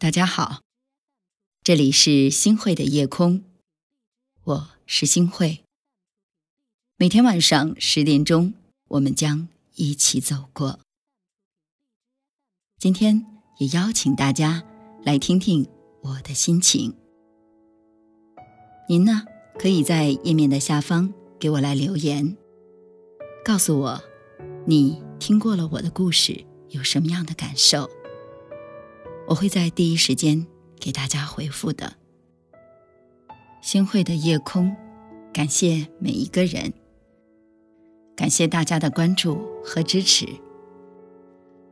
大家好，这里是星慧的夜空，我是星慧。每天晚上十点钟，我们将一起走过。今天也邀请大家来听听我的心情。您呢，可以在页面的下方给我来留言，告诉我你听过了我的故事有什么样的感受。我会在第一时间给大家回复的。星汇的夜空，感谢每一个人，感谢大家的关注和支持。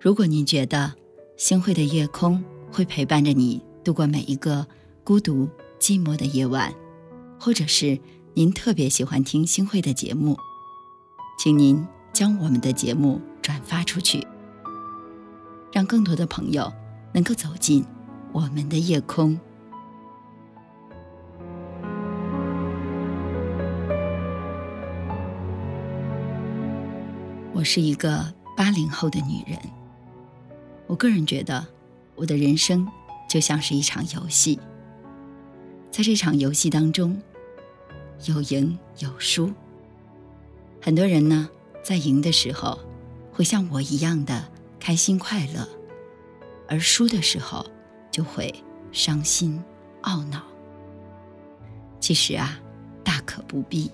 如果您觉得星汇的夜空会陪伴着你度过每一个孤独寂寞的夜晚，或者是您特别喜欢听星汇的节目，请您将我们的节目转发出去，让更多的朋友。能够走进我们的夜空。我是一个八零后的女人。我个人觉得，我的人生就像是一场游戏。在这场游戏当中，有赢有输。很多人呢，在赢的时候，会像我一样的开心快乐。而输的时候，就会伤心懊恼。其实啊，大可不必。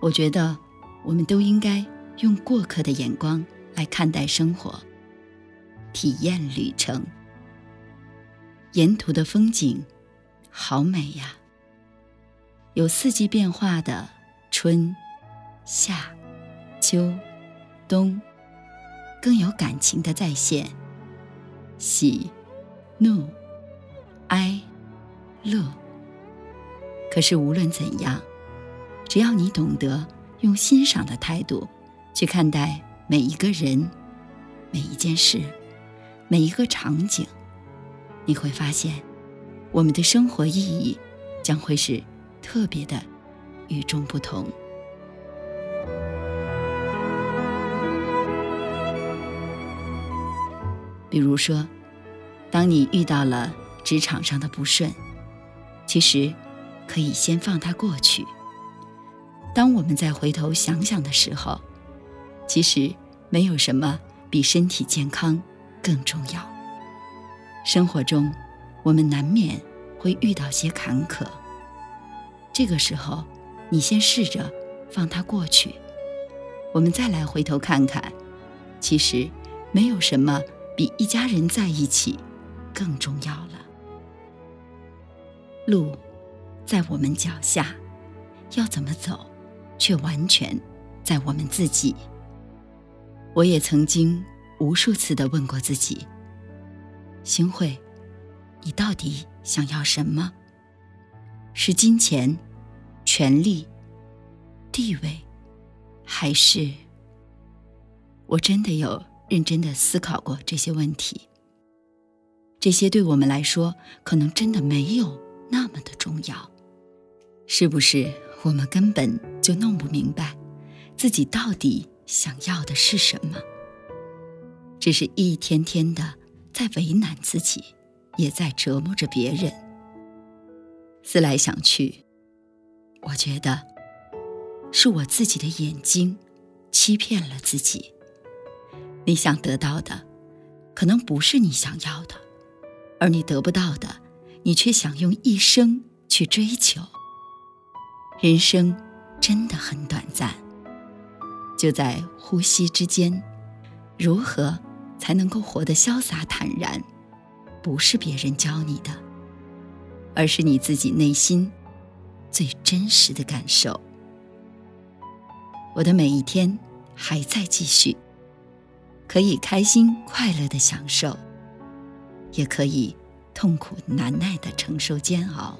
我觉得，我们都应该用过客的眼光来看待生活，体验旅程。沿途的风景，好美呀！有四季变化的春、夏、秋、冬，更有感情的再现。喜、怒、哀、乐。可是无论怎样，只要你懂得用欣赏的态度去看待每一个人、每一件事、每一个场景，你会发现，我们的生活意义将会是特别的与众不同。比如说，当你遇到了职场上的不顺，其实可以先放它过去。当我们再回头想想的时候，其实没有什么比身体健康更重要。生活中，我们难免会遇到些坎坷，这个时候，你先试着放它过去，我们再来回头看看，其实没有什么。比一家人在一起更重要了。路在我们脚下，要怎么走，却完全在我们自己。我也曾经无数次的问过自己：星慧，你到底想要什么？是金钱、权力、地位，还是……我真的有？认真的思考过这些问题，这些对我们来说可能真的没有那么的重要，是不是？我们根本就弄不明白自己到底想要的是什么，只是一天天的在为难自己，也在折磨着别人。思来想去，我觉得是我自己的眼睛欺骗了自己。你想得到的，可能不是你想要的，而你得不到的，你却想用一生去追求。人生真的很短暂，就在呼吸之间，如何才能够活得潇洒坦然？不是别人教你的，而是你自己内心最真实的感受。我的每一天还在继续。可以开心快乐的享受，也可以痛苦难耐的承受煎熬。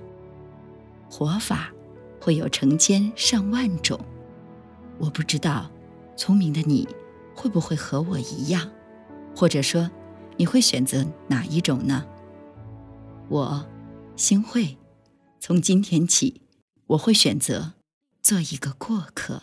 活法会有成千上万种，我不知道，聪明的你会不会和我一样，或者说，你会选择哪一种呢？我，星慧，从今天起，我会选择做一个过客。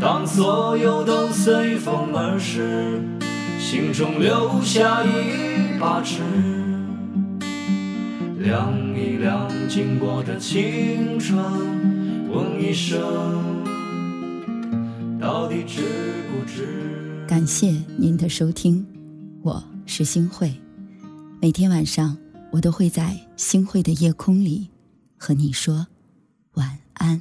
当所有都随风而逝，心中留下一把尺，量一量经过的青春，问一声，到底值不值？感谢您的收听，我是新慧。每天晚上，我都会在星慧的夜空里和你说晚安。